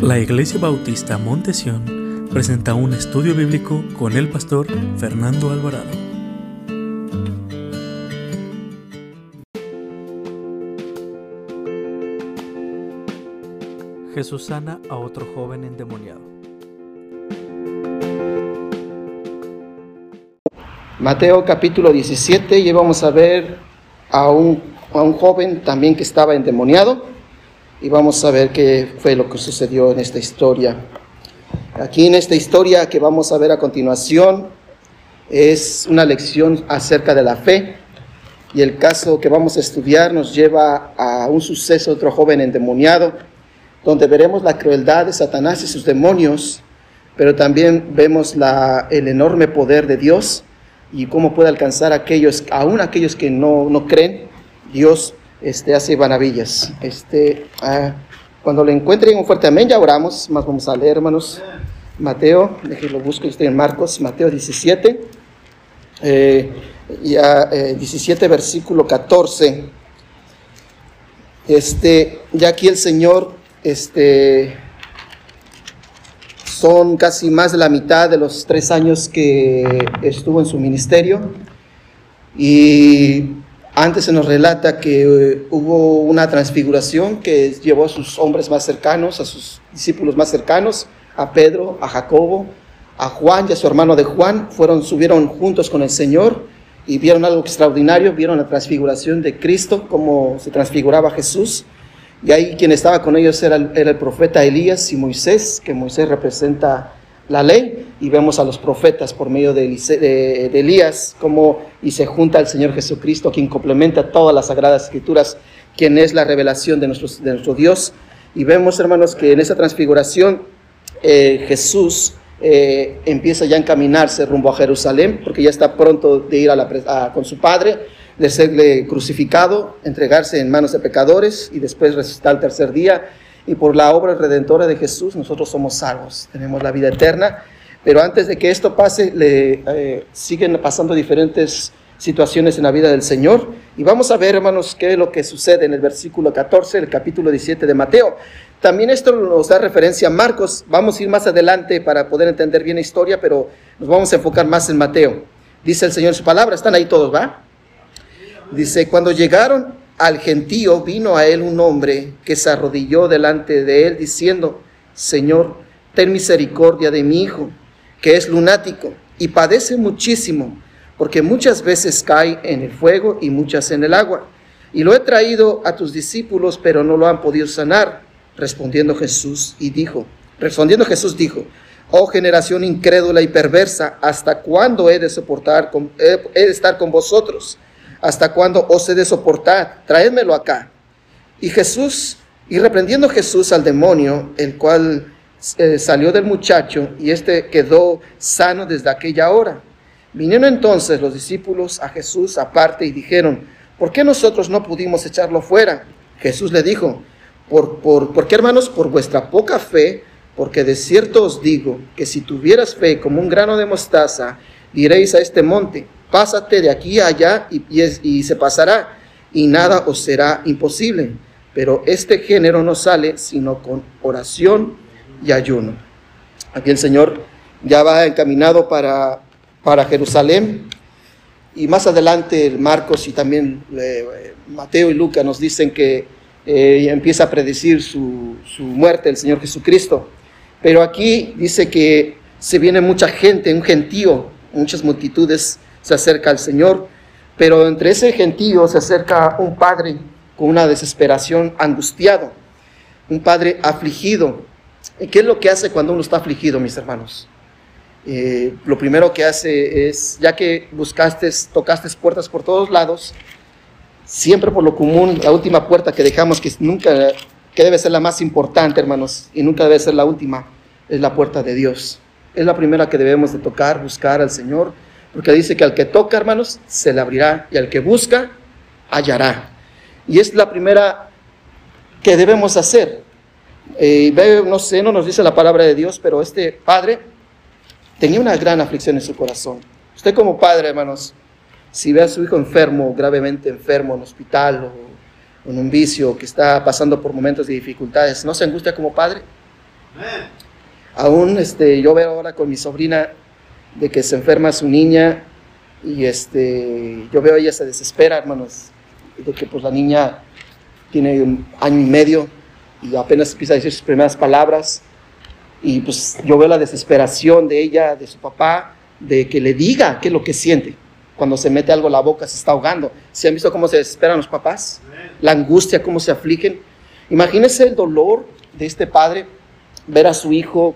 La Iglesia Bautista Montesión presenta un estudio bíblico con el pastor Fernando Alvarado. Jesús sana a otro joven endemoniado. Mateo capítulo 17 y vamos a ver a un, a un joven también que estaba endemoniado y vamos a ver qué fue lo que sucedió en esta historia. Aquí en esta historia que vamos a ver a continuación es una lección acerca de la fe y el caso que vamos a estudiar nos lleva a un suceso de otro joven endemoniado donde veremos la crueldad de Satanás y sus demonios, pero también vemos la, el enorme poder de Dios y cómo puede alcanzar a aquellos, aún aquellos que no, no creen, Dios este, hace maravillas. Este, ah, cuando lo encuentren, un fuerte amén, ya oramos, más vamos a leer, hermanos. Mateo, déjenlo busco, estoy en Marcos, Mateo 17, eh, ya, 17 eh, versículo 14. Este, ya aquí el Señor, este, son casi más de la mitad de los tres años que estuvo en su ministerio y antes se nos relata que eh, hubo una transfiguración que llevó a sus hombres más cercanos, a sus discípulos más cercanos, a Pedro, a Jacobo, a Juan y a su hermano de Juan, fueron, subieron juntos con el Señor y vieron algo extraordinario, vieron la transfiguración de Cristo, cómo se transfiguraba Jesús. Y ahí quien estaba con ellos era era el profeta Elías y Moisés, que Moisés representa la ley y vemos a los profetas por medio de, Elías como y se junta al Señor Jesucristo quien complementa todas las sagradas escrituras quien es la revelación de, de nuestro Dios. Y vemos hermanos que en esa transfiguración eh, Jesús eh, empieza ya a encaminarse rumbo a Jerusalén porque ya está pronto de ir a la, con su Padre de serle crucificado, entregarse en manos de pecadores y después resucitar al tercer día y por la obra redentora de Jesús nosotros somos salvos, tenemos la vida eterna. Pero antes de que esto pase, le eh, siguen pasando diferentes situaciones en la vida del Señor. Y vamos a ver, hermanos, qué es lo que sucede en el versículo 14, el capítulo 17 de Mateo. También esto nos da referencia a Marcos. Vamos a ir más adelante para poder entender bien la historia, pero nos vamos a enfocar más en Mateo. Dice el Señor en su palabra, están ahí todos, ¿va? Dice, cuando llegaron al gentío vino a él un hombre que se arrodilló delante de él diciendo, Señor, ten misericordia de mi hijo, que es lunático y padece muchísimo, porque muchas veces cae en el fuego y muchas en el agua. Y lo he traído a tus discípulos, pero no lo han podido sanar. Respondiendo Jesús y dijo, respondiendo Jesús dijo, oh generación incrédula y perversa, ¿hasta cuándo he de soportar, he de estar con vosotros? ¿Hasta cuándo os he de soportar? Traédmelo acá. Y Jesús, y reprendiendo Jesús al demonio, el cual eh, salió del muchacho, y éste quedó sano desde aquella hora. Vinieron entonces los discípulos a Jesús aparte y dijeron, ¿por qué nosotros no pudimos echarlo fuera? Jesús le dijo, ¿por, por, ¿por qué hermanos? Por vuestra poca fe, porque de cierto os digo que si tuvieras fe como un grano de mostaza, diréis a este monte, pásate de aquí a allá y, se pasará, y nada os será imposible. Pero este género no sale sino con oración y ayuno. Aquí el Señor ya va encaminado para, para Jerusalén. Y más adelante Marcos y también eh, Mateo y Lucas nos dicen que eh, empieza a predecir su, su muerte el Señor Jesucristo. Pero aquí dice que se viene mucha gente, un gentío, muchas multitudes se acerca al Señor, pero entre ese gentío se acerca un padre con una desesperación angustiado, un padre afligido. ¿Y qué es lo que hace cuando uno está afligido, mis hermanos? Eh, lo primero que hace es, ya que buscaste, tocaste puertas por todos lados, siempre por lo común, la última puerta que dejamos, que nunca, que debe ser la más importante, hermanos, y nunca debe ser la última, es la puerta de Dios. Es la primera que debemos de tocar, buscar al Señor, porque dice que al que toca, hermanos, se le abrirá y al que busca, hallará. Y es la primera que debemos hacer. Eh, no sé, no nos dice la palabra de Dios, pero este padre tenía una gran aflicción en su corazón. Usted como padre, hermanos, si ve a su hijo enfermo, gravemente enfermo en hospital o en un vicio, que está pasando por momentos de dificultades, ¿no se angustia como padre? Aún este, yo veo ahora con mi sobrina de que se enferma su niña y este, yo veo ella se desespera, hermanos, de que pues la niña tiene un año y medio y apenas empieza a decir sus primeras palabras y pues yo veo la desesperación de ella, de su papá, de que le diga qué es lo que siente. Cuando se mete algo en la boca se está ahogando. ¿Se han visto cómo se desesperan los papás? La angustia, cómo se afligen. Imagínense el dolor de este padre ver a su hijo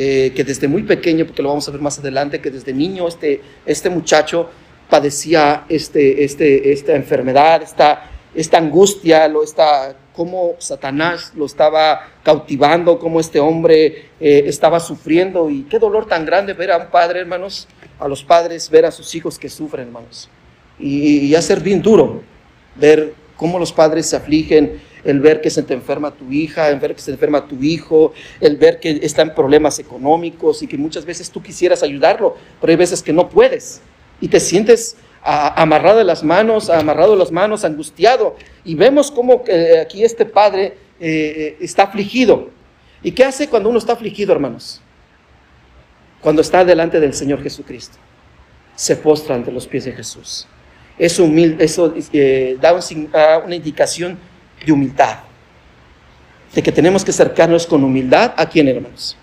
eh, que desde muy pequeño, porque lo vamos a ver más adelante, que desde niño este, este muchacho padecía este, este, esta enfermedad, esta, esta angustia, lo está, cómo Satanás lo estaba cautivando, cómo este hombre eh, estaba sufriendo y qué dolor tan grande ver a un padre, hermanos, a los padres ver a sus hijos que sufren, hermanos. Y hacer bien duro ver cómo los padres se afligen, el ver que se te enferma tu hija, el ver que se enferma tu hijo, el ver que está en problemas económicos y que muchas veces tú quisieras ayudarlo, pero hay veces que no puedes y te sientes amarrado de las manos, amarrado de las manos, angustiado. Y vemos cómo eh, aquí este padre eh, está afligido. ¿Y qué hace cuando uno está afligido, hermanos? Cuando está delante del Señor Jesucristo. Se postra ante los pies de Jesús. Es humilde, eso eh, da una indicación de humildad. De que tenemos que acercarnos con humildad a quién, hermanos?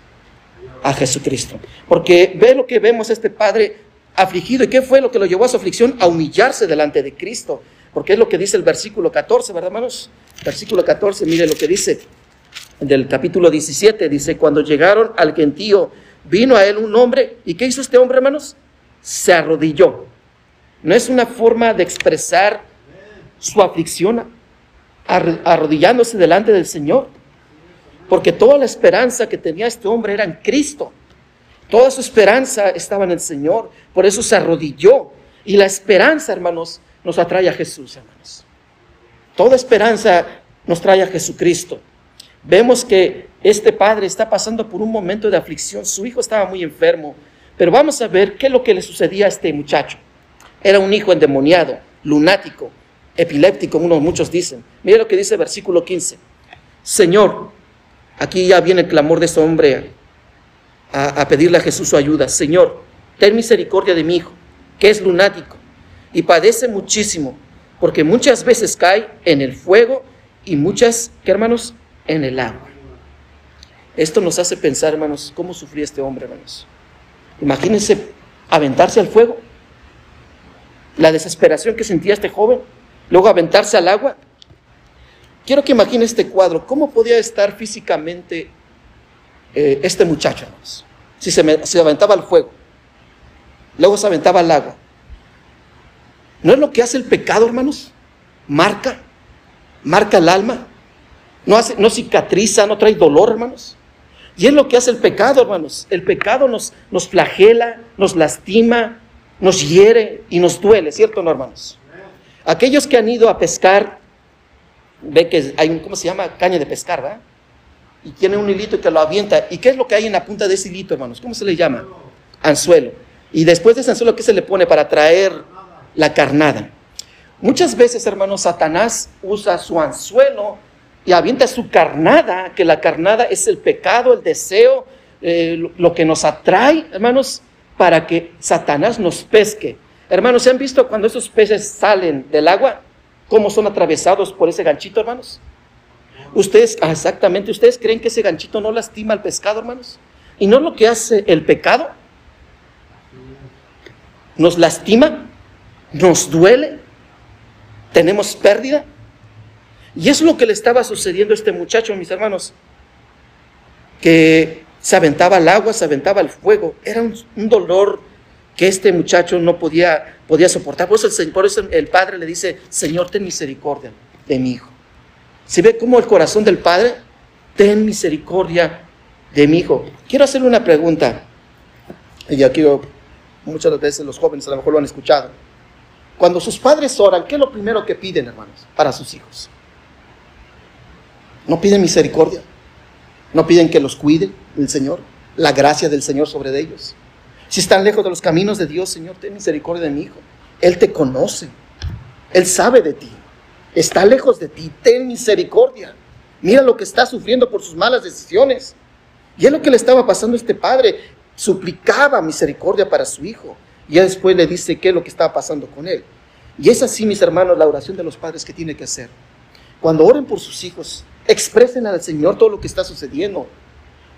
A Jesucristo. Porque ve lo que vemos este Padre afligido. ¿Y qué fue lo que lo llevó a su aflicción? A humillarse delante de Cristo. Porque es lo que dice el versículo 14, ¿verdad, hermanos? Versículo 14, mire lo que dice del capítulo 17. Dice, cuando llegaron al gentío, vino a él un hombre. ¿Y qué hizo este hombre, hermanos? Se arrodilló. No es una forma de expresar su aflicción arrodillándose delante del Señor. Porque toda la esperanza que tenía este hombre era en Cristo. Toda su esperanza estaba en el Señor. Por eso se arrodilló. Y la esperanza, hermanos, nos atrae a Jesús, hermanos. Toda esperanza nos trae a Jesucristo. Vemos que este padre está pasando por un momento de aflicción. Su hijo estaba muy enfermo. Pero vamos a ver qué es lo que le sucedía a este muchacho. Era un hijo endemoniado, lunático, epiléptico, como muchos dicen. Mira lo que dice versículo 15. Señor, aquí ya viene el clamor de este hombre a, a, pedirle a Jesús su ayuda. Señor, ten misericordia de mi hijo, que es lunático y padece muchísimo, porque muchas veces cae en el fuego y muchas, ¿qué hermanos? En el agua. Esto nos hace pensar, hermanos, cómo sufría este hombre, hermanos. Imagínense aventarse al fuego, la desesperación que sentía este joven luego aventarse al agua. Quiero que imagine este cuadro, ¿cómo podía estar físicamente eh, este muchacho, hermanos? Si se, se aventaba al fuego, luego se aventaba al agua. ¿No es lo que hace el pecado, hermanos? Marca, marca el alma, no, hace, no cicatriza, no trae dolor, hermanos. Y es lo que hace el pecado, hermanos. El pecado nos, nos flagela, nos lastima, nos hiere y nos duele, ¿cierto, no, hermanos? Aquellos que han ido a pescar, ve que hay un, ¿cómo se llama? Caña de pescar, ¿verdad? Y tiene un hilito que lo avienta. ¿Y qué es lo que hay en la punta de ese hilito, hermanos? ¿Cómo se le llama? Anzuelo. Y después de ese anzuelo, ¿qué se le pone para traer la carnada? Muchas veces, hermanos, Satanás usa su anzuelo y avienta su carnada, que la carnada es el pecado, el deseo, eh, lo que nos atrae, hermanos, para que Satanás nos pesque. Hermanos, ¿se han visto cuando esos peces salen del agua? ¿Cómo son atravesados por ese ganchito, hermanos? Ustedes, ah, exactamente, ¿ustedes creen que ese ganchito no lastima al pescado, hermanos? ¿Y no lo que hace el pecado? Nos lastima, nos duele, tenemos pérdida. Y es lo que le estaba sucediendo a este muchacho, mis hermanos, que se aventaba al agua, se aventaba al fuego. Era un dolor que este muchacho no podía, podía soportar. Por eso, el, por eso el padre le dice, Señor, ten misericordia de mi hijo. ¿Se ve cómo el corazón del padre? Ten misericordia de mi hijo. Quiero hacerle una pregunta. Y aquí muchas veces los jóvenes a lo mejor lo han escuchado. Cuando sus padres oran, ¿qué es lo primero que piden, hermanos, para sus hijos? ¿No piden misericordia? ¿No piden que los cuide el Señor? La gracia del Señor sobre ellos. Si están lejos de los caminos de Dios, Señor, ten misericordia de mi hijo. Él te conoce. Él sabe de ti. Está lejos de ti. Ten misericordia. Mira lo que está sufriendo por sus malas decisiones. Y es lo que le estaba pasando a este padre. Suplicaba misericordia para su hijo. Y ya después le dice qué es lo que estaba pasando con él. Y es así, mis hermanos, la oración de los padres que tiene que hacer. Cuando oren por sus hijos, expresen al Señor todo lo que está sucediendo,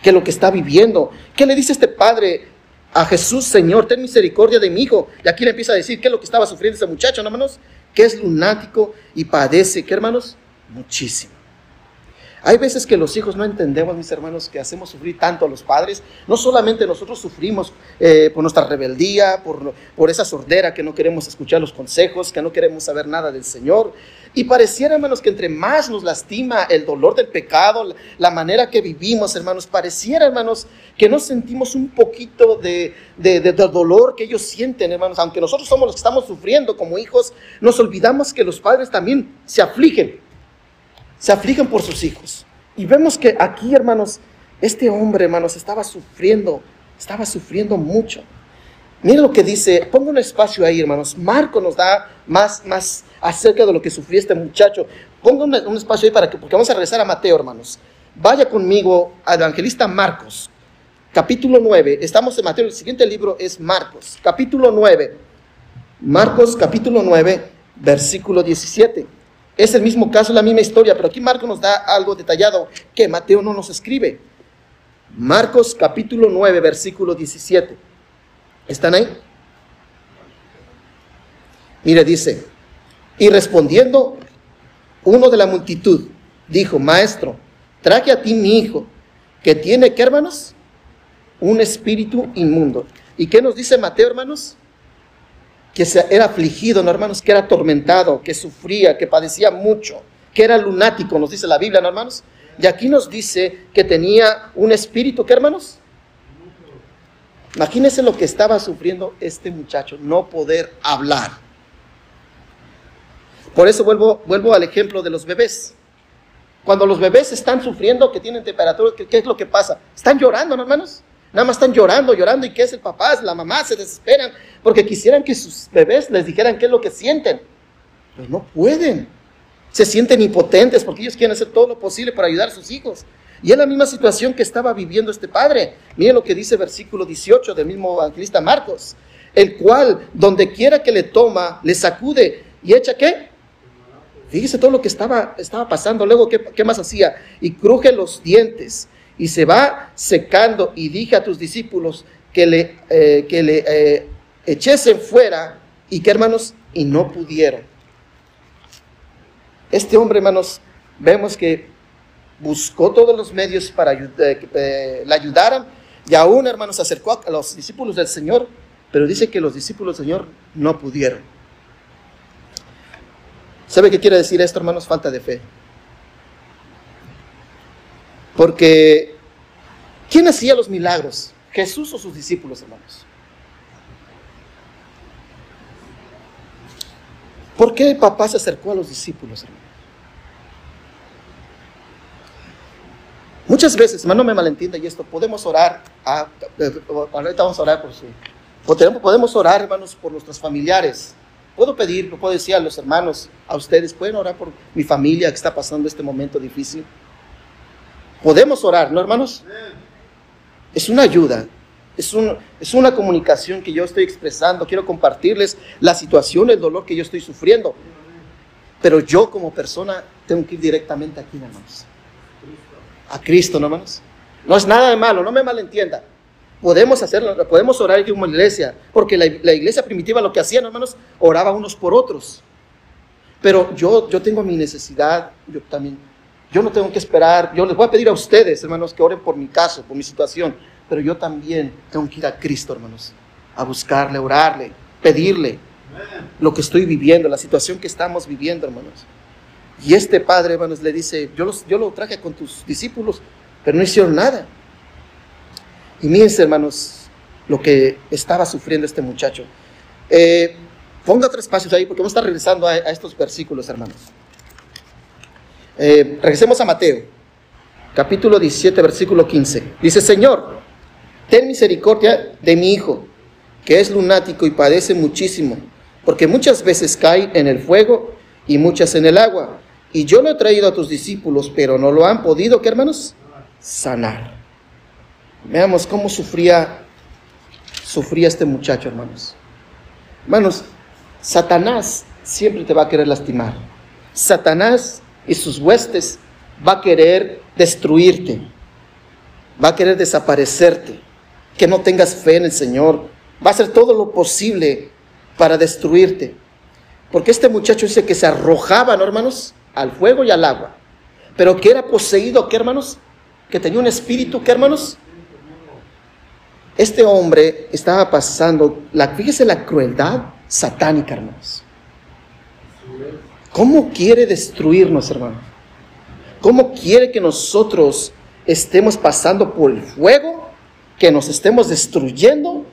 que lo que está viviendo. ¿Qué le dice este padre a Jesús, Señor, ten misericordia de mi hijo? Y aquí le empieza a decir qué es lo que estaba sufriendo ese muchacho, ¿no, hermanos? Que es lunático y padece, ¿qué, hermanos? Muchísimo. Hay veces que los hijos no entendemos, mis hermanos, que hacemos sufrir tanto a los padres. No solamente nosotros sufrimos eh, por nuestra rebeldía, por, esa sordera que no queremos escuchar los consejos, que no queremos saber nada del Señor. Y pareciera, hermanos, que entre más nos lastima el dolor del pecado, la manera que vivimos, hermanos, pareciera, hermanos, que no sentimos un poquito de, de, dolor que ellos sienten, hermanos. Aunque nosotros somos los que estamos sufriendo como hijos, nos olvidamos que los padres también se afligen se afligen por sus hijos. Y vemos que aquí, hermanos, este hombre, hermanos, estaba sufriendo, estaba sufriendo mucho. Miren lo que dice, pongo un espacio ahí, hermanos. Marco nos da más, más acerca de lo que sufrió este muchacho. Pongo un, espacio ahí para que, porque vamos a regresar a Mateo, hermanos. Vaya conmigo al evangelista Marcos, capítulo 9. Estamos en Mateo, el siguiente libro es Marcos, capítulo 9. Marcos, capítulo 9, versículo 17. Es el mismo caso, la misma historia, pero aquí Marcos nos da algo detallado que Mateo no nos escribe. Marcos capítulo 9, versículo 17. ¿Están ahí? Mire, dice, y respondiendo uno de la multitud, dijo, maestro, traje a ti mi hijo, que tiene, ¿qué hermanos? Un espíritu inmundo. ¿Y qué nos dice Mateo, hermanos? Que era afligido, ¿no, hermanos? Que era atormentado, que sufría, que padecía mucho, que era lunático, nos dice la Biblia, ¿no, hermanos? Y aquí nos dice que tenía un espíritu, ¿qué, hermanos? Imagínense lo que estaba sufriendo este muchacho, no poder hablar. Por eso vuelvo, vuelvo al ejemplo de los bebés. Cuando los bebés están sufriendo, que tienen temperatura, ¿qué, qué es lo que pasa? Están llorando, ¿no, hermanos? Nada más están llorando, llorando. ¿Y qué es el papá? Es la mamá, se desesperan porque quisieran que sus bebés les dijeran qué es lo que sienten. Pero no pueden. Se sienten impotentes porque ellos quieren hacer todo lo posible para ayudar a sus hijos. Y es la misma situación que estaba viviendo este padre. Miren lo que dice versículo 18 del mismo evangelista Marcos. El cual, donde quiera que le toma, le sacude y echa qué? Fíjese todo lo que estaba, estaba pasando. Luego, ¿qué, ¿qué más hacía? Y cruje los dientes y se va secando y dije a tus discípulos que le, eh, que le eh, echesen fuera y que hermanos, y no pudieron. Este hombre, hermanos, vemos que buscó todos los medios para eh, que le ayudaran y aún, hermanos, se acercó a los discípulos del Señor, pero dice que los discípulos del Señor no pudieron. ¿Sabe qué quiere decir esto, hermanos? Falta de fe. Porque, ¿quién hacía los milagros? ¿Jesús o sus discípulos, hermanos? ¿Por qué papá se acercó a los discípulos, hermanos? Muchas veces, hermano, no me malentienda y esto, podemos orar, a, ahorita vamos a orar por su, podemos orar, hermanos, por nuestros familiares. Puedo pedir, puedo decir a los hermanos, a ustedes, pueden orar por mi familia que está pasando este momento difícil. Podemos orar, ¿no, hermanos? Es una ayuda, es, un, es una comunicación que yo estoy expresando. Quiero compartirles la situación, el dolor que yo estoy sufriendo. Pero yo como persona tengo que ir directamente aquí, hermanos. A Cristo, ¿no, hermanos? No es nada de malo, no me malentienda. Podemos hacerlo, podemos orar como iglesia, porque la, la iglesia primitiva lo que hacían, hermanos, oraba unos por otros. Pero yo, yo tengo mi necesidad, yo también yo no tengo que esperar, yo les voy a pedir a ustedes, hermanos, que oren por mi caso, por mi situación, pero yo también tengo que ir a Cristo, hermanos, a buscarle, orarle, pedirle lo que estoy viviendo, la situación que estamos viviendo, hermanos. Y este padre, hermanos, le dice, yo, los, yo lo traje con tus discípulos, pero no hicieron nada. Y miren, hermanos, lo que estaba sufriendo este muchacho. Eh, ponga tres espacios ahí porque vamos a estar regresando a, a estos versículos, hermanos. Eh, regresemos a Mateo, capítulo 17, versículo 15. Dice, Señor, ten misericordia de mi hijo, que es lunático y padece muchísimo, porque muchas veces cae en el fuego y muchas en el agua. Y yo lo he traído a tus discípulos, pero no lo han podido, ¿qué hermanos? Sanar. Veamos cómo sufría, sufría este muchacho, hermanos. Hermanos, Satanás siempre te va a querer lastimar. Satanás y sus huestes va a querer destruirte, va a querer desaparecerte, que no tengas fe en el Señor, va a hacer todo lo posible para destruirte. Porque este muchacho dice que se arrojaba, ¿no, hermanos? Al fuego y al agua. Pero que era poseído, ¿qué, hermanos? Que tenía un espíritu, ¿qué, hermanos? Este hombre estaba pasando, la, fíjese la crueldad satánica, hermanos. ¿Cómo quiere destruirnos, hermano? ¿Cómo quiere que nosotros estemos pasando por el fuego, que nos estemos destruyendo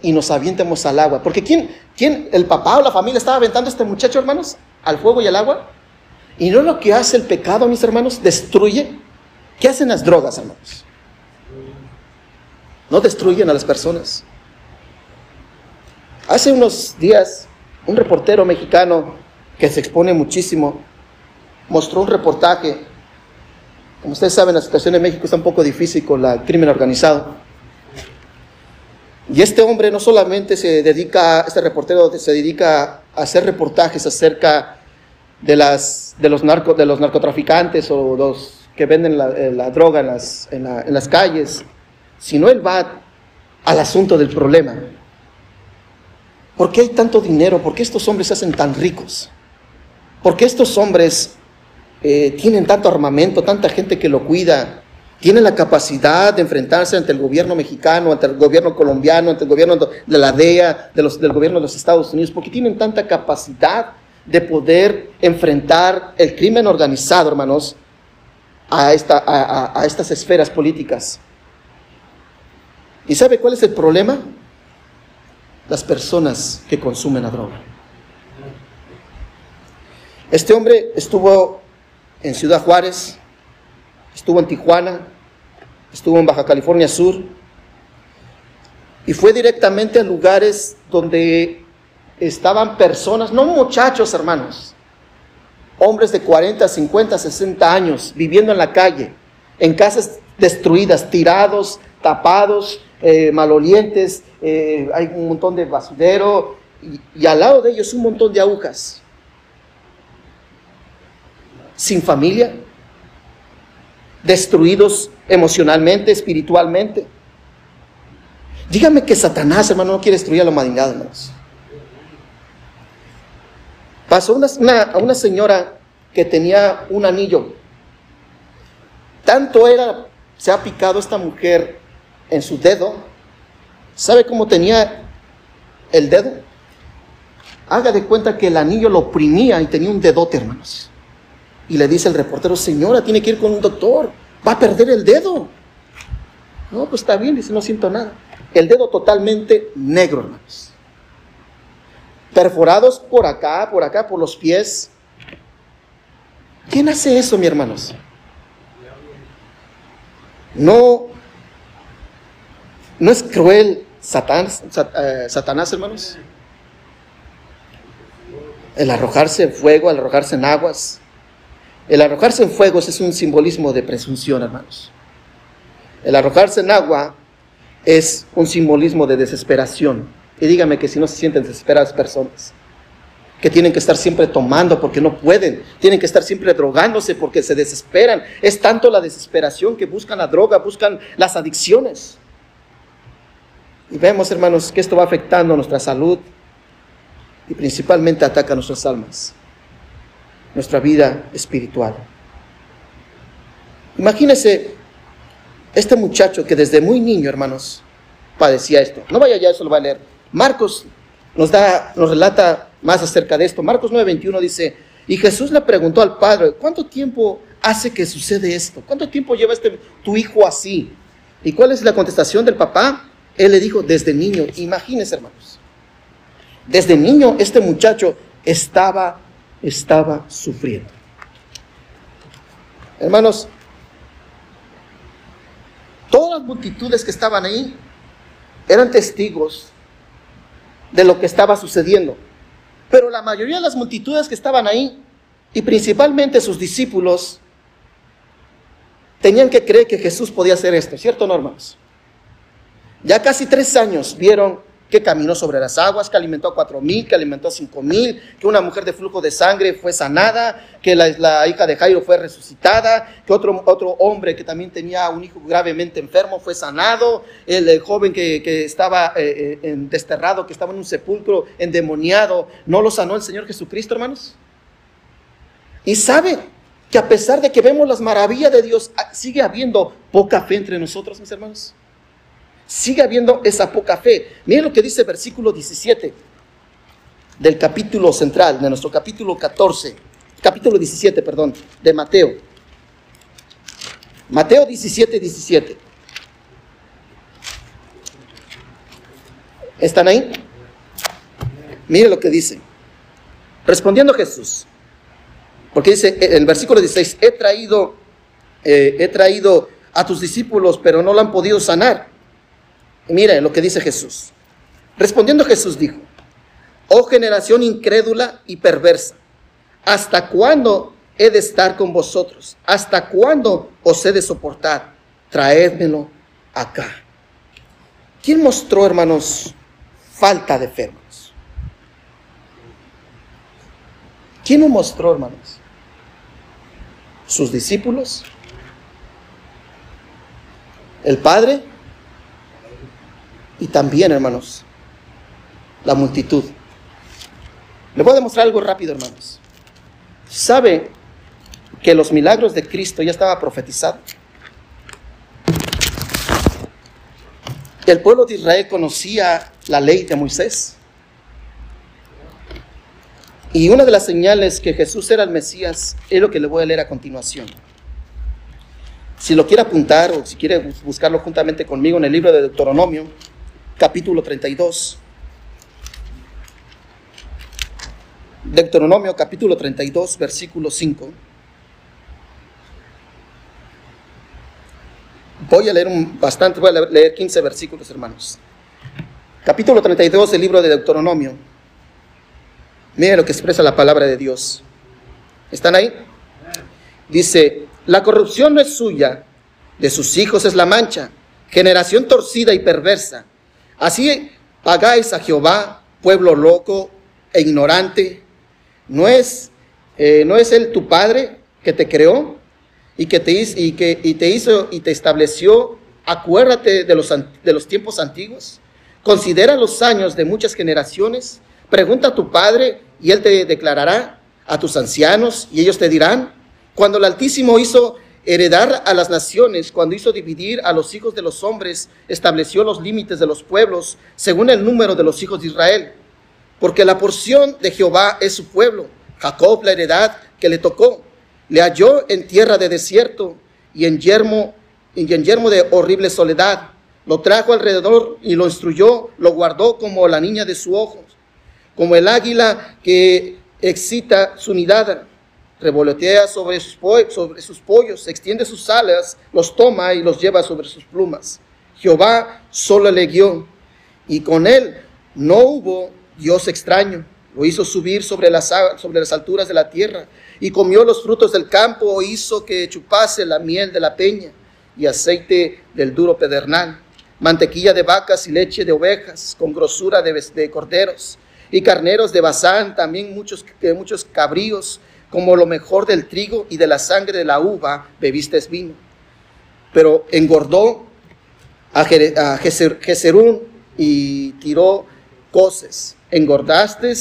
y nos avientemos al agua? Porque ¿quién, quién, el papá o la familia estaba aventando a este muchacho, hermanos, al fuego y al agua? Y no lo que hace el pecado, mis hermanos, destruye. ¿Qué hacen las drogas, hermanos? No destruyen a las personas. Hace unos días, un reportero mexicano que se expone muchísimo mostró un reportaje. Como ustedes saben, la situación en México está un poco difícil con el crimen organizado. Y este hombre no solamente se dedica, este reportero se dedica a hacer reportajes acerca de, las, de, los, narco, de los narcotraficantes o los que venden la, eh, droga en las, en, en las calles, sino él va al asunto del problema. ¿Por qué hay tanto dinero? ¿Por qué estos hombres se hacen tan ricos? ¿Por qué estos hombres eh, tienen tanto armamento, tanta gente que lo cuida? Tienen la capacidad de enfrentarse ante el gobierno mexicano, ante el gobierno colombiano, ante el gobierno de la DEA, del gobierno de los Estados Unidos, porque tienen tanta capacidad de poder enfrentar el crimen organizado, hermanos, a estas esferas políticas. ¿Y sabe cuál es el problema? Las personas que consumen la droga. Este hombre estuvo en Ciudad Juárez, estuvo en Tijuana, estuvo en Baja California Sur y fue directamente a lugares donde estaban personas, no muchachos hermanos, hombres de 40, 50, 60 años viviendo en la calle, en casas destruidas, tirados, tapados, eh, malolientes, eh, hay un montón de basurero y, y al lado de ellos un montón de agujas sin familia, destruidos emocionalmente, espiritualmente. Dígame que Satanás, hermano, no quiere destruir a la humanidad, hermanos. Pasó una, a una señora que tenía un anillo. Tanto era, se ha picado esta mujer en su dedo. ¿Sabe cómo tenía el dedo? Haga de cuenta que el anillo lo oprimía y tenía un dedote, hermanos. Y le dice el reportero, señora, tiene que ir con un doctor, va a perder el dedo. No, pues está bien, dice, no siento nada. El dedo totalmente negro, hermanos. Perforados por acá, por acá, por los pies. ¿Quién hace eso, mi hermanos? No, no es cruel eh, Satanás, hermanos. El arrojarse en fuego, el arrojarse en aguas. El arrojarse en fuegos es un simbolismo de presunción, hermanos. El arrojarse en agua es un simbolismo de desesperación. Y dígame que si no se sienten desesperadas personas, que tienen que estar siempre tomando porque no pueden, tienen que estar siempre drogándose porque se desesperan. Es tanto la desesperación que buscan la droga, buscan las adicciones. Y vemos, hermanos, que esto va afectando nuestra salud y principalmente ataca nuestras almas nuestra vida espiritual. Imagínese este muchacho que desde muy niño, hermanos, padecía esto. No vaya ya, eso lo va a leer. Marcos nos da, nos relata más acerca de esto. Marcos 9:21 dice, y Jesús le preguntó al padre, ¿cuánto tiempo hace que sucede esto? ¿Cuánto tiempo lleva este, tu hijo así? ¿Y cuál es la contestación del papá? Él le dijo, desde niño. Imagínense, hermanos. Desde niño este muchacho estaba estaba sufriendo. Hermanos, todas las multitudes que estaban ahí eran testigos de lo que estaba sucediendo. Pero la mayoría de las multitudes que estaban ahí, y principalmente sus discípulos, tenían que creer que Jesús podía hacer esto, ¿cierto, no, hermanos? Ya casi tres años vieron que caminó sobre las aguas, que alimentó a cuatro mil, que alimentó a cinco mil, que una mujer de flujo de sangre fue sanada, que la, hija de Jairo fue resucitada, que otro, otro hombre que también tenía un hijo gravemente enfermo fue sanado, el, joven que, estaba eh, eh, desterrado, que estaba en un sepulcro endemoniado, ¿no lo sanó el Señor Jesucristo, hermanos? Y sabe que a pesar de que vemos las maravillas de Dios, ah, sigue habiendo poca fe entre nosotros, mis hermanos sigue habiendo esa poca fe. Miren lo que dice el versículo 17 del capítulo central, de nuestro capítulo 14, capítulo 17, perdón, de Mateo. Mateo 17, 17. ¿Están ahí? Mire lo que dice. Respondiendo Jesús, porque dice en el versículo 16, he traído, eh, he traído a tus discípulos, pero no lo han podido sanar. Mire lo que dice Jesús. Respondiendo Jesús dijo, oh generación incrédula y perversa, ¿hasta cuándo he de estar con vosotros? ¿Hasta cuándo os he de soportar? Traédmelo acá. ¿Quién mostró, hermanos, falta de fe? ¿Quién lo mostró, hermanos? ¿Sus discípulos? ¿El Padre? Y también, hermanos, la multitud. Le voy a demostrar algo rápido, hermanos. ¿Sabe que los milagros de Cristo ya estaba profetizado? El pueblo de Israel conocía la ley de Moisés. Y una de las señales que Jesús era el Mesías es lo que le voy a leer a continuación. Si lo quiere apuntar o si quiere buscarlo juntamente conmigo en el libro de Deuteronomio, capítulo 32. Deuteronomio capítulo 32, versículo 5. Voy a leer un bastante, voy a leer 15 versículos, hermanos. Capítulo 32 del libro de Deuteronomio. Miren lo que expresa la palabra de Dios. ¿Están ahí? Dice, la corrupción no es suya, de sus hijos es la mancha, generación torcida y perversa Así pagáis a Jehová, pueblo loco e ignorante. ¿No es, eh, ¿no es Él tu Padre que te creó y que te, hizo y te estableció? Acuérdate de los, de los tiempos antiguos. Considera los años de muchas generaciones. Pregunta a tu Padre y Él te declarará a tus ancianos y ellos te dirán. Cuando el Altísimo hizo heredar a las naciones, cuando hizo dividir a los hijos de los hombres, estableció los límites de los pueblos según el número de los hijos de Israel. Porque la porción de Jehová es su pueblo, Jacob la heredad que le tocó. Le halló en tierra de desierto y en yermo, y en yermo de horrible soledad. Lo trajo alrededor y lo instruyó, lo guardó como la niña de su ojo, como el águila que excita su nidada revolotea sobre sus, sobre sus pollos, extiende sus alas, los toma y los lleva sobre sus plumas. Jehová solo le guió, y con él no hubo Dios extraño. Lo hizo subir sobre las, alturas de la tierra, y comió los frutos del campo, hizo que chupase la miel de la peña, y aceite del duro pedernal, mantequilla de vacas y leche de ovejas, con grosura de, de corderos, y carneros de Bazán, también muchos, muchos cabríos, como lo mejor del trigo y de la sangre de la uva bebiste vino. Pero engordó a Jezerún y tiró coces. Engordaste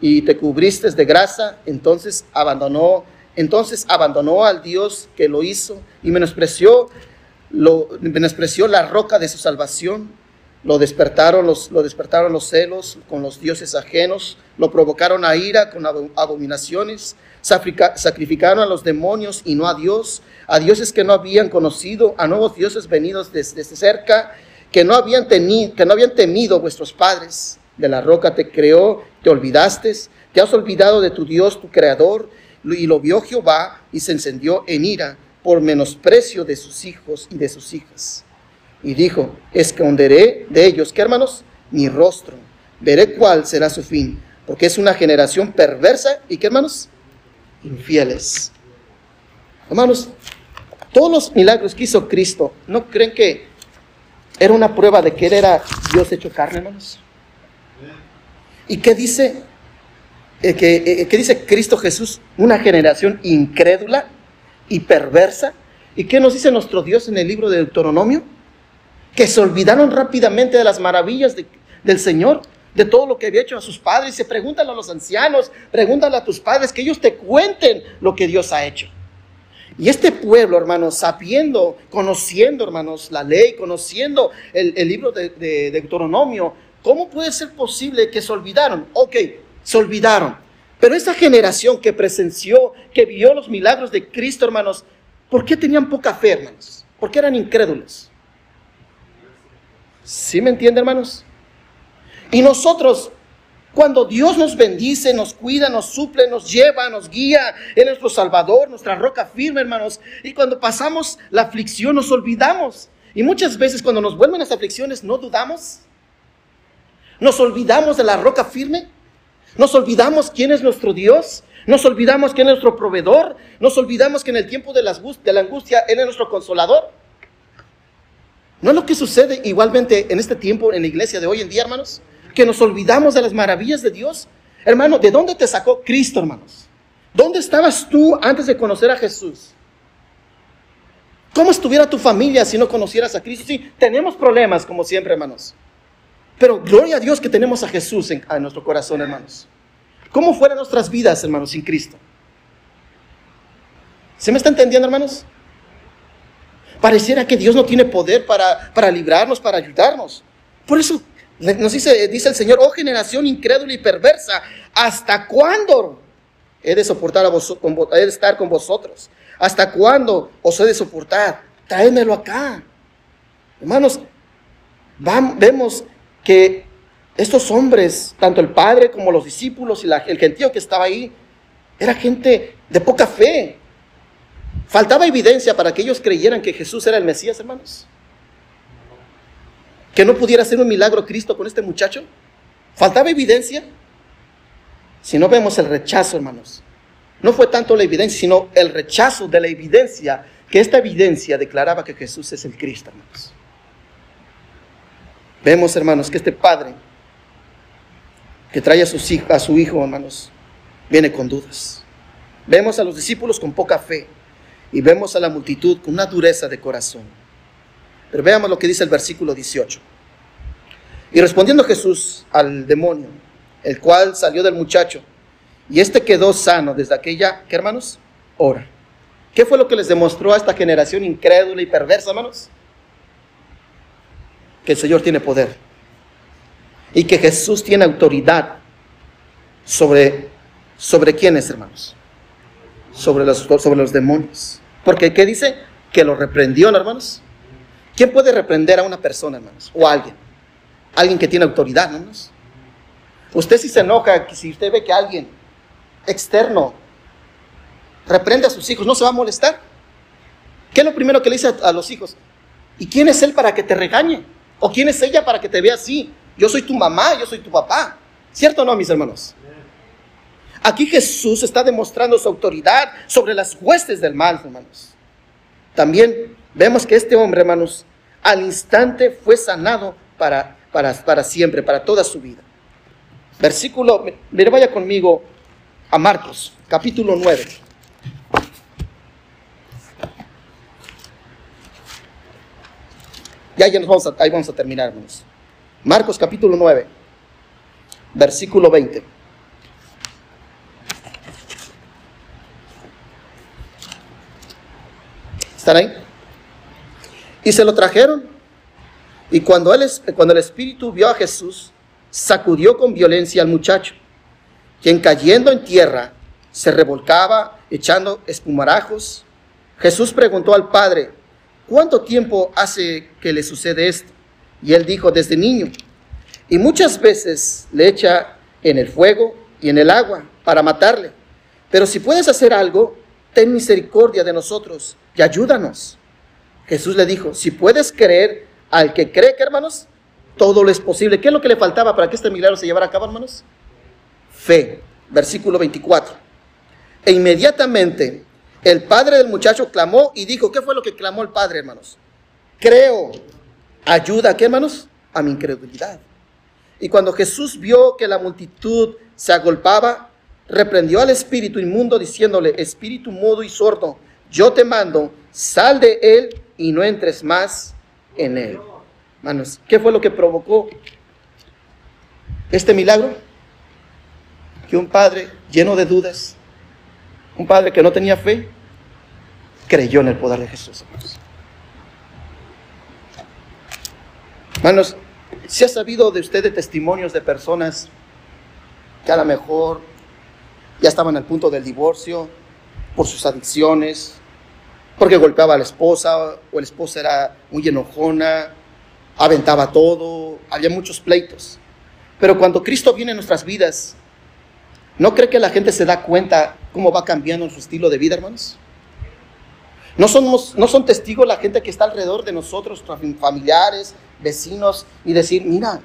y te cubriste de grasa, entonces abandonó, entonces abandonó al Dios que lo hizo y menospreció, lo, menospreció la roca de su salvación. Lo despertaron los, lo despertaron los celos con los dioses ajenos, lo provocaron a ira con abominaciones, sacrificaron a los demonios y no a Dios, a dioses que no habían conocido, a nuevos dioses venidos desde, cerca, que no, habían que no habían temido vuestros padres. De la roca te creó, te olvidaste, te has olvidado de tu Dios, tu creador, y lo vio Jehová y se encendió en ira por menosprecio de sus hijos y de sus hijas. Y dijo, esconderé de ellos, ¿qué hermanos? Mi rostro, veré cuál será su fin, porque es una generación perversa y ¿qué hermanos? Infieles. Hermanos, todos los milagros que hizo Cristo, ¿no creen que era una prueba de que Él era Dios hecho carne, hermanos. ¿Y qué dice? Eh, que, eh, ¿Qué dice Cristo Jesús? Una generación incrédula y perversa. ¿Y qué nos dice nuestro Dios en el libro de Deuteronomio? Que se olvidaron rápidamente de las maravillas del Señor, de todo lo que había hecho a sus padres. Se preguntan a los ancianos, pregúntale a tus padres, que ellos te cuenten lo que Dios ha hecho. Y este pueblo, hermanos, sabiendo, conociendo, hermanos, la ley, conociendo el, libro de, de, Deuteronomio, ¿cómo puede ser posible que se olvidaron? Ok, se olvidaron. Pero esa generación que presenció, que vio los milagros de Cristo, hermanos, ¿por qué tenían poca fe, hermanos? ¿Por qué eran incrédulos? ¿Sí me entiende, hermanos? Y nosotros, cuando Dios nos bendice, nos cuida, nos suple, nos lleva, nos guía, es nuestro Salvador, nuestra roca firme, hermanos. Y cuando pasamos la aflicción, nos olvidamos. Y muchas veces cuando nos vuelven las aflicciones, no dudamos. Nos olvidamos de la roca firme. Nos olvidamos quién es nuestro Dios. Nos olvidamos quién es nuestro proveedor. Nos olvidamos que en el tiempo de la angustia Él es nuestro consolador. ¿No es lo que sucede igualmente en este tiempo en la iglesia de hoy en día, hermanos? Que nos olvidamos de las maravillas de Dios. Hermano, ¿de dónde te sacó Cristo, hermanos? ¿Dónde estabas tú antes de conocer a Jesús? ¿Cómo estuviera tu familia si no conocieras a Cristo? Sí, tenemos problemas, como siempre, hermanos. Pero gloria a Dios que tenemos a Jesús en, nuestro corazón, hermanos. ¿Cómo fueran nuestras vidas, hermanos, sin Cristo? ¿Se me está entendiendo, hermanos? Pareciera que Dios no tiene poder para, para librarnos, para ayudarnos. Por eso nos dice, dice el Señor, oh generación incrédula y perversa, ¿hasta cuándo he de soportar a vos, he de estar con vosotros? ¿Hasta cuándo os he de soportar? Tráemelo acá. Hermanos, vemos que estos hombres, tanto el padre como los discípulos y el gentío que estaba ahí, era gente de poca fe. Faltaba evidencia para que ellos creyeran que Jesús era el Mesías, hermanos que no pudiera hacer un milagro Cristo con este muchacho? ¿Faltaba evidencia? Si no vemos el rechazo, hermanos, no fue tanto la evidencia, sino el rechazo de la evidencia, que esta evidencia declaraba que Jesús es el Cristo, hermanos. Vemos, hermanos, que este padre que trae a, a su hijo, hermanos, viene con dudas. Vemos a los discípulos con poca fe y vemos a la multitud con una dureza de corazón. Pero veamos lo que dice el versículo 18. Y respondiendo Jesús al demonio, el cual salió del muchacho, y este quedó sano desde aquella, ¿qué hermanos? Hora. ¿Qué fue lo que les demostró a esta generación incrédula y perversa, hermanos? Que el Señor tiene poder. Y que Jesús tiene autoridad sobre, sobre quiénes, hermanos? Sobre los, sobre los demonios. Porque, ¿qué dice? Que lo reprendió, hermanos? ¿Quién puede reprender a una persona, hermanos? O a alguien. Alguien que tiene autoridad, hermanos. Usted si se enoja, si usted ve que alguien externo reprende a sus hijos, ¿no se va a molestar? ¿Qué es lo primero que le dice a, los hijos? ¿Y quién es él para que te regañe? ¿O quién es ella para que te vea así? Yo soy tu mamá, yo soy tu papá. ¿Cierto o no, mis hermanos? Aquí Jesús está demostrando su autoridad sobre las huestes del mal, hermanos. También Vemos que este hombre, hermanos, al instante fue sanado para, para, para siempre, para toda su vida. Versículo, mire, vaya conmigo a Marcos, capítulo 9. Ya, ya nos vamos a, ahí vamos a terminar, hermanos. Marcos capítulo 9, versículo 20. Y se lo trajeron. Y cuando, él, cuando el espíritu vio a Jesús, sacudió con violencia al muchacho, quien cayendo en tierra se revolcaba echando espumarajos. Jesús preguntó al padre, ¿cuánto tiempo hace que le sucede esto? Y él dijo, desde niño. Y muchas veces le echa en el fuego y en el agua para matarle. Pero si puedes hacer algo, ten misericordia de nosotros y ayúdanos. Jesús le dijo, si puedes creer al que cree que, hermanos, todo lo es posible. ¿Qué es lo que le faltaba para que este milagro se llevara a cabo, hermanos? Fe. Versículo 24. E inmediatamente el padre del muchacho clamó y dijo, ¿qué fue lo que clamó el padre, hermanos? Creo, ayuda, ¿qué hermanos? A mi incredulidad. Y cuando Jesús vio que la multitud se agolpaba, reprendió al espíritu inmundo diciéndole, espíritu mudo y sordo, yo te mando, sal de él y no entres más en él. Hermanos, ¿qué fue lo que provocó este milagro? Que un padre lleno de dudas, un padre que no tenía fe, creyó en el poder de Jesús. Hermanos, si ha sabido de usted de testimonios de personas que a lo mejor ya estaban al punto del divorcio por sus adicciones, porque golpeaba a la esposa o la esposa era muy enojona, aventaba todo, había muchos pleitos. Pero cuando Cristo viene en nuestras vidas, ¿no cree que la gente se da cuenta cómo va cambiando su estilo de vida, hermanos? No, somos, no son testigos la gente que está alrededor de nosotros, familiares, vecinos, y decir, mira,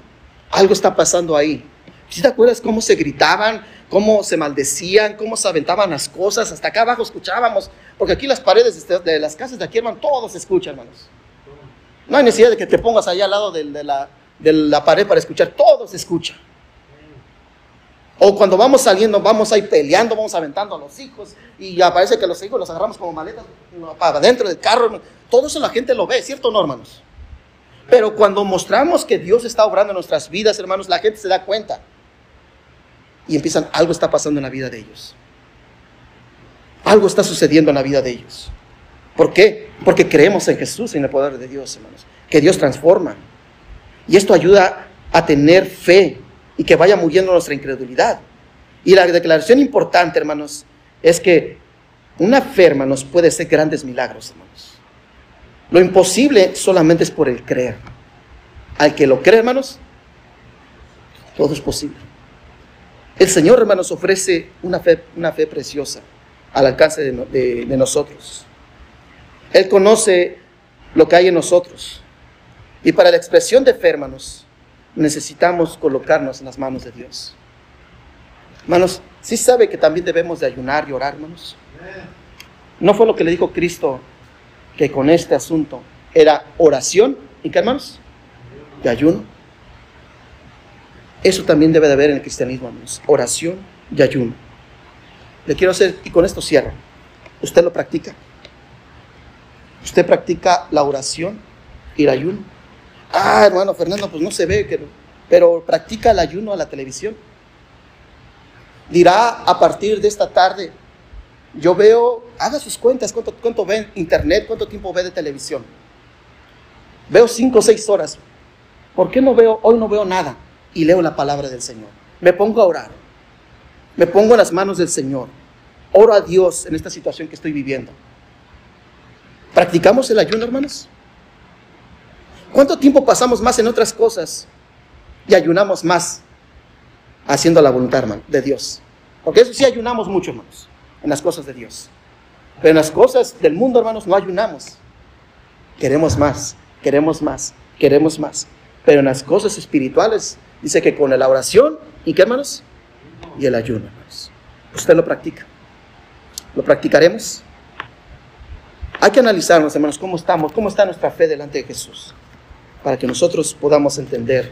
algo está pasando ahí. ¿Sí te acuerdas cómo se gritaban, cómo se maldecían, cómo se aventaban las cosas? Hasta acá abajo escuchábamos, porque aquí las paredes de las casas de aquí, hermano, todos se escuchan, hermanos. No hay necesidad de que te pongas allá al lado de, la, de la pared para escuchar, todo se escucha. O cuando vamos saliendo, vamos ahí peleando, vamos aventando a los hijos y aparece que los hijos los agarramos como maletas para dentro del carro. Todo eso la gente lo ve, ¿cierto o no, hermanos? Pero cuando mostramos que Dios está obrando en nuestras vidas, hermanos, la gente se da cuenta. Y empiezan, algo está pasando en la vida de ellos. Algo está sucediendo en la vida de ellos. ¿Por qué? Porque creemos en Jesús en el poder de Dios, hermanos. Que Dios transforma. Y esto ayuda a tener fe y que vaya muriendo nuestra incredulidad. Y la declaración importante, hermanos, es que una fe, hermanos, puede ser grandes milagros, hermanos. Lo imposible solamente es por el creer. Al que lo cree, hermanos, todo es posible. El Señor, hermanos, ofrece una fe, una fe preciosa al alcance de, nosotros. Él conoce lo que hay en nosotros. Y para la expresión de fe, hermanos, necesitamos colocarnos en las manos de Dios. Hermanos, ¿sí sabe que también debemos de ayunar y orar, hermanos? ¿No fue lo que le dijo Cristo que con este asunto era oración y qué, hermanos? Y ayuno. Eso también debe de haber en el cristianismo, hermanos. Oración y ayuno. Le quiero hacer, y con esto cierro. ¿Usted lo practica? ¿Usted practica la oración y el ayuno? Ah, hermano Fernando, pues no se ve, pero practica el ayuno a la televisión. Dirá a partir de esta tarde, yo veo, haga sus cuentas, cuánto, cuánto ve internet, cuánto tiempo ve de televisión. Veo cinco o seis horas. ¿Por qué no veo, hoy no veo nada? Y leo la palabra del Señor. Me pongo a orar. Me pongo en las manos del Señor. Oro a Dios en esta situación que estoy viviendo. ¿Practicamos el ayuno, hermanos? ¿Cuánto tiempo pasamos más en otras cosas y ayunamos más haciendo la voluntad, de Dios? Porque eso sí ayunamos mucho, hermanos, en las cosas de Dios. Pero en las cosas del mundo, hermanos, no ayunamos. Queremos más, queremos más, queremos más. Pero en las cosas espirituales, dice que con la oración, ¿y qué, hermanos? Y el ayuno, hermanos. Usted lo practica. ¿Lo practicaremos? Hay que analizarnos, hermanos, cómo estamos, cómo está nuestra fe delante de Jesús para que nosotros podamos entender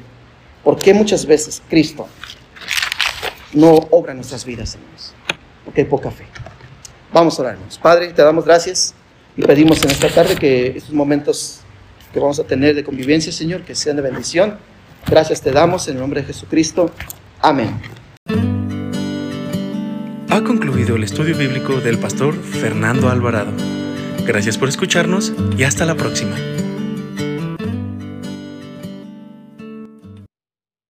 por qué muchas veces Cristo no obra en nuestras vidas, hermanos, porque hay poca fe. Vamos a orar, hermanos. Padre, te damos gracias y pedimos en esta tarde que estos momentos que vamos a tener de convivencia, Señor, que sean de bendición. Gracias te damos en el nombre de Jesucristo. Amén. Ha concluido el estudio bíblico del pastor Fernando Alvarado. Gracias por escucharnos y hasta la próxima.